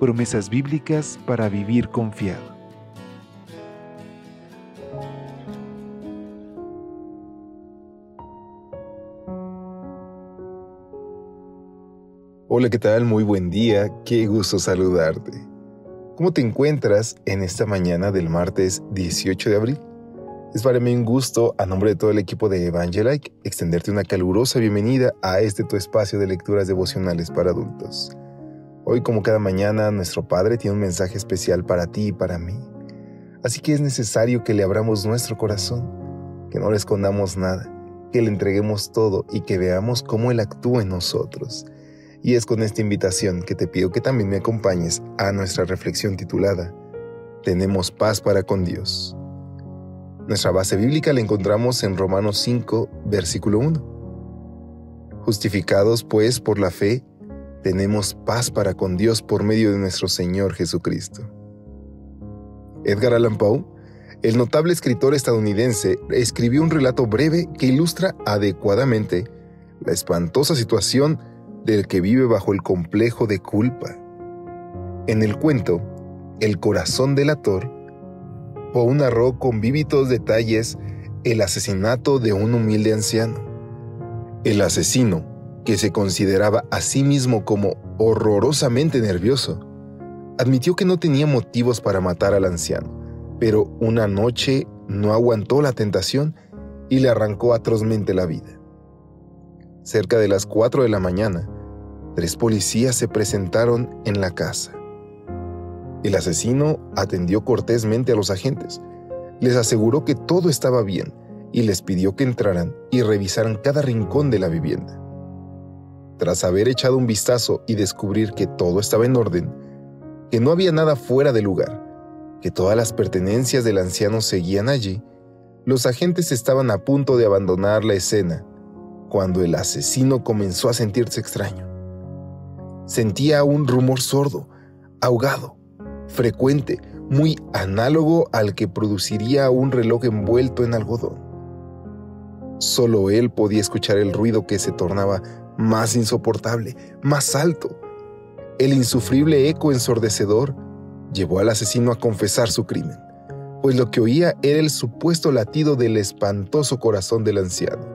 Promesas bíblicas para vivir confiado. Hola, ¿qué tal? Muy buen día, qué gusto saludarte. ¿Cómo te encuentras en esta mañana del martes 18 de abril? Es para mí un gusto, a nombre de todo el equipo de Evangelike, extenderte una calurosa bienvenida a este tu espacio de lecturas devocionales para adultos. Hoy, como cada mañana, nuestro Padre tiene un mensaje especial para ti y para mí. Así que es necesario que le abramos nuestro corazón, que no le escondamos nada, que le entreguemos todo y que veamos cómo Él actúa en nosotros y es con esta invitación que te pido que también me acompañes a nuestra reflexión titulada Tenemos paz para con Dios. Nuestra base bíblica la encontramos en Romanos 5, versículo 1. Justificados pues por la fe, tenemos paz para con Dios por medio de nuestro Señor Jesucristo. Edgar Allan Poe, el notable escritor estadounidense, escribió un relato breve que ilustra adecuadamente la espantosa situación del que vive bajo el complejo de culpa. En el cuento, El corazón del ator, Poe narró con vívidos detalles el asesinato de un humilde anciano. El asesino, que se consideraba a sí mismo como horrorosamente nervioso, admitió que no tenía motivos para matar al anciano, pero una noche no aguantó la tentación y le arrancó atrozmente la vida. Cerca de las 4 de la mañana, tres policías se presentaron en la casa. El asesino atendió cortésmente a los agentes, les aseguró que todo estaba bien y les pidió que entraran y revisaran cada rincón de la vivienda. Tras haber echado un vistazo y descubrir que todo estaba en orden, que no había nada fuera de lugar, que todas las pertenencias del anciano seguían allí, los agentes estaban a punto de abandonar la escena cuando el asesino comenzó a sentirse extraño. Sentía un rumor sordo, ahogado, frecuente, muy análogo al que produciría un reloj envuelto en algodón. Solo él podía escuchar el ruido que se tornaba más insoportable, más alto. El insufrible eco ensordecedor llevó al asesino a confesar su crimen, pues lo que oía era el supuesto latido del espantoso corazón del anciano.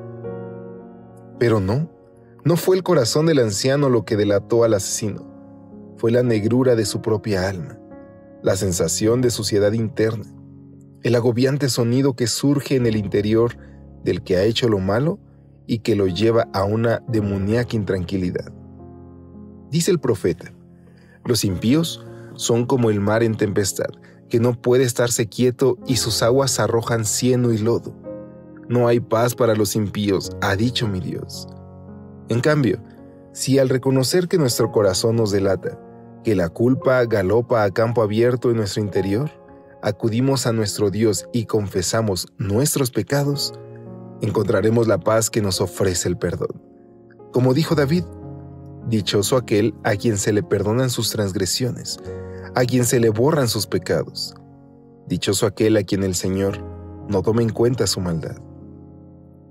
Pero no, no fue el corazón del anciano lo que delató al asesino, fue la negrura de su propia alma, la sensación de suciedad interna, el agobiante sonido que surge en el interior del que ha hecho lo malo y que lo lleva a una demoníaca intranquilidad. Dice el profeta, los impíos son como el mar en tempestad, que no puede estarse quieto y sus aguas arrojan cieno y lodo. No hay paz para los impíos, ha dicho mi Dios. En cambio, si al reconocer que nuestro corazón nos delata, que la culpa galopa a campo abierto en nuestro interior, acudimos a nuestro Dios y confesamos nuestros pecados, encontraremos la paz que nos ofrece el perdón. Como dijo David, dichoso aquel a quien se le perdonan sus transgresiones, a quien se le borran sus pecados. Dichoso aquel a quien el Señor no toma en cuenta su maldad.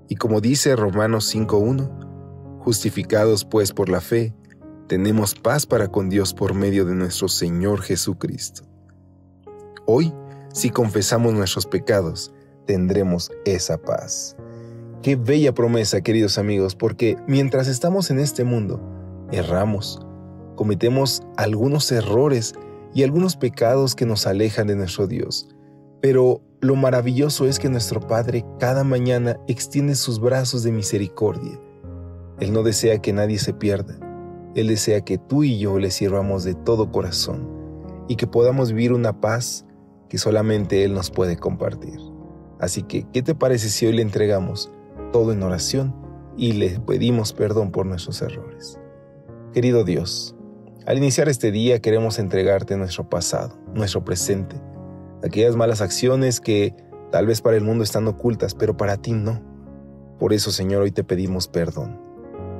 Y como dice Romanos 5.1, Justificados pues por la fe, tenemos paz para con Dios por medio de nuestro Señor Jesucristo. Hoy, si confesamos nuestros pecados, tendremos esa paz. Qué bella promesa, queridos amigos, porque mientras estamos en este mundo, erramos, cometemos algunos errores y algunos pecados que nos alejan de nuestro Dios. Pero lo maravilloso es que nuestro Padre cada mañana extiende sus brazos de misericordia él no desea que nadie se pierda. Él desea que tú y yo le sirvamos de todo corazón y que podamos vivir una paz que solamente Él nos puede compartir. Así que, ¿qué te parece si hoy le entregamos todo en oración y le pedimos perdón por nuestros errores? Querido Dios, al iniciar este día queremos entregarte nuestro pasado, nuestro presente, aquellas malas acciones que tal vez para el mundo están ocultas, pero para ti no. Por eso, Señor, hoy te pedimos perdón.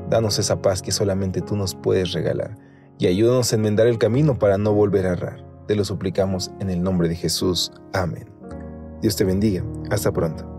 Danos esa paz que solamente tú nos puedes regalar y ayúdanos a enmendar el camino para no volver a errar. Te lo suplicamos en el nombre de Jesús. Amén. Dios te bendiga. Hasta pronto.